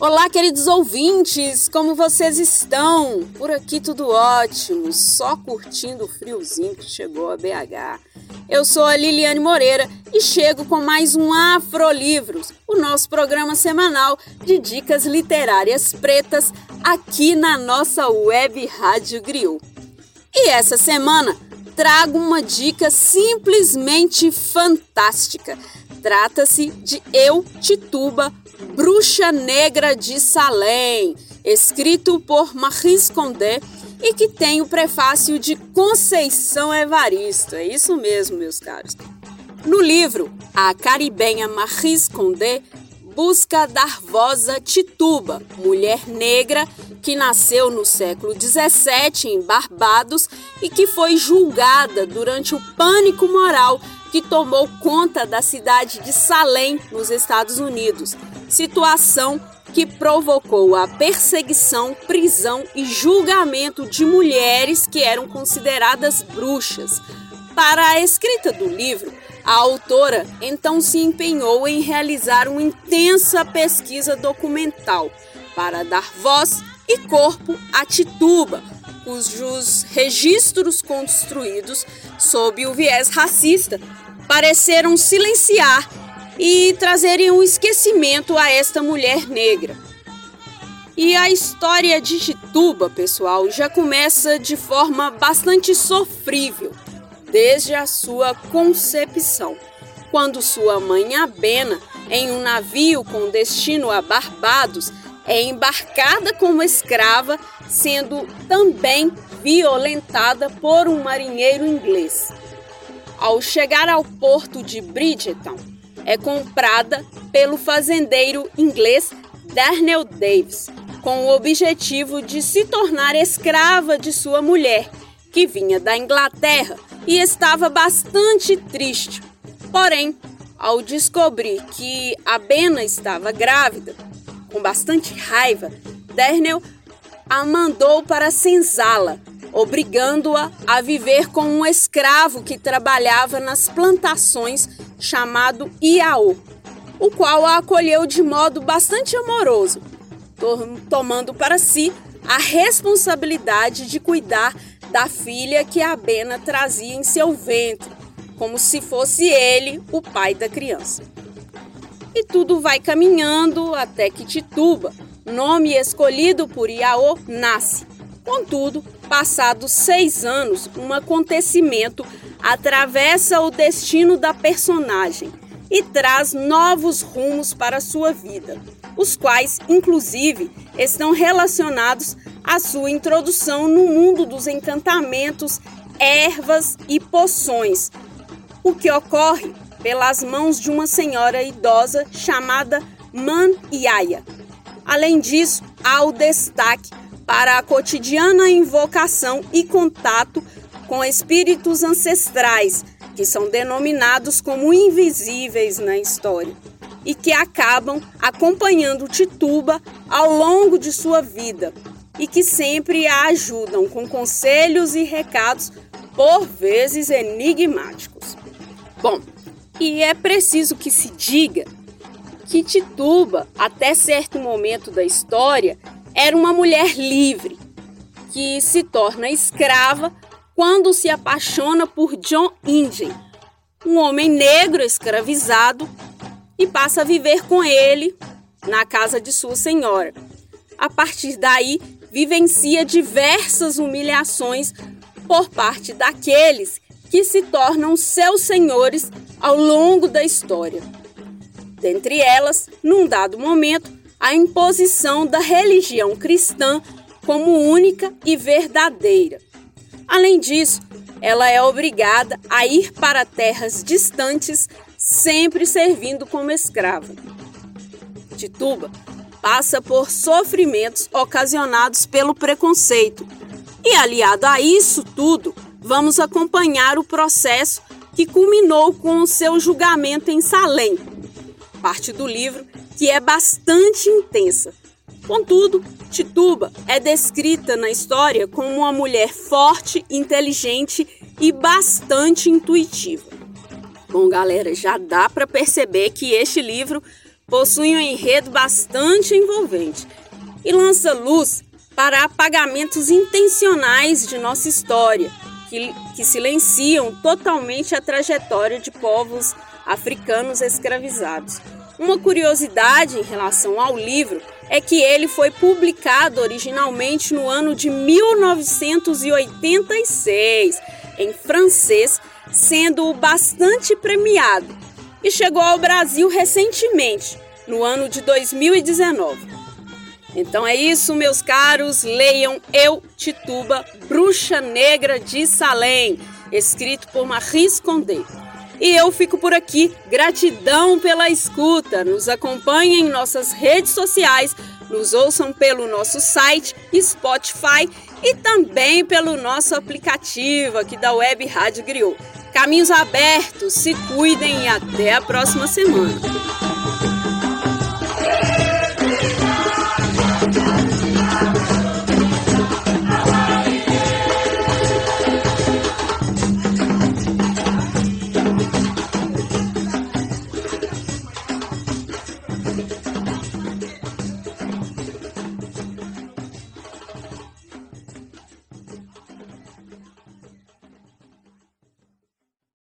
Olá, queridos ouvintes, como vocês estão? Por aqui tudo ótimo, só curtindo o friozinho que chegou a BH. Eu sou a Liliane Moreira e chego com mais um Afrolivros, o nosso programa semanal de dicas literárias pretas aqui na nossa web Rádio Griot. E essa semana trago uma dica simplesmente fantástica. Trata-se de Eu Tituba Bruxa Negra de Salem, escrito por Maris Condé e que tem o prefácio de Conceição Evaristo. É isso mesmo, meus caros. No livro, a caribenha Maris Condé busca dar voz a Tituba, mulher negra que nasceu no século XVII em Barbados e que foi julgada durante o pânico moral que tomou conta da cidade de Salem, nos Estados Unidos, situação que provocou a perseguição, prisão e julgamento de mulheres que eram consideradas bruxas. Para a escrita do livro, a autora então se empenhou em realizar uma intensa pesquisa documental para dar voz e corpo a Tituba, cujos registros construídos sob o viés racista pareceram silenciar e trazerem um esquecimento a esta mulher negra. E a história de Tituba, pessoal, já começa de forma bastante sofrível, desde a sua concepção, quando sua mãe Abena, em um navio com destino a Barbados, é embarcada como escrava, sendo também violentada por um marinheiro inglês. Ao chegar ao porto de Bridgeton, é comprada pelo fazendeiro inglês Darnell Davis, com o objetivo de se tornar escrava de sua mulher, que vinha da Inglaterra e estava bastante triste. Porém, ao descobrir que a Bena estava grávida, com bastante raiva, Darnell a mandou para senzala, obrigando-a a viver com um escravo que trabalhava nas plantações chamado Iaô, o qual a acolheu de modo bastante amoroso, tomando para si a responsabilidade de cuidar da filha que a Bena trazia em seu ventre, como se fosse ele o pai da criança. E tudo vai caminhando até que Tituba, nome escolhido por Iaô, nasce. Contudo, passados seis anos, um acontecimento atravessa o destino da personagem e traz novos rumos para sua vida, os quais, inclusive, estão relacionados à sua introdução no mundo dos encantamentos, ervas e poções, o que ocorre pelas mãos de uma senhora idosa chamada Man Yaya. Além disso, há o destaque para a cotidiana invocação e contato com espíritos ancestrais, que são denominados como invisíveis na história, e que acabam acompanhando Tituba ao longo de sua vida e que sempre a ajudam com conselhos e recados, por vezes enigmáticos. Bom, e é preciso que se diga que Tituba, até certo momento da história, era uma mulher livre que se torna escrava quando se apaixona por John Indian, um homem negro escravizado, e passa a viver com ele na casa de sua senhora. A partir daí, vivencia diversas humilhações por parte daqueles que se tornam seus senhores ao longo da história. Dentre elas, num dado momento, a imposição da religião cristã como única e verdadeira. Além disso, ela é obrigada a ir para terras distantes, sempre servindo como escrava. Tituba passa por sofrimentos ocasionados pelo preconceito. E aliado a isso tudo, vamos acompanhar o processo que culminou com o seu julgamento em Salem. Parte do livro que é bastante intensa. Contudo, Tituba é descrita na história como uma mulher forte, inteligente e bastante intuitiva. Bom, galera, já dá para perceber que este livro possui um enredo bastante envolvente e lança luz para apagamentos intencionais de nossa história, que, que silenciam totalmente a trajetória de povos africanos escravizados. Uma curiosidade em relação ao livro é que ele foi publicado originalmente no ano de 1986, em francês, sendo bastante premiado, e chegou ao Brasil recentemente, no ano de 2019. Então é isso, meus caros. Leiam Eu, Tituba, Bruxa Negra de Salem, escrito por Maris Condé. E eu fico por aqui. Gratidão pela escuta. Nos acompanhem em nossas redes sociais, nos ouçam pelo nosso site, Spotify e também pelo nosso aplicativo aqui da Web Rádio Griot. Caminhos abertos, se cuidem e até a próxima semana.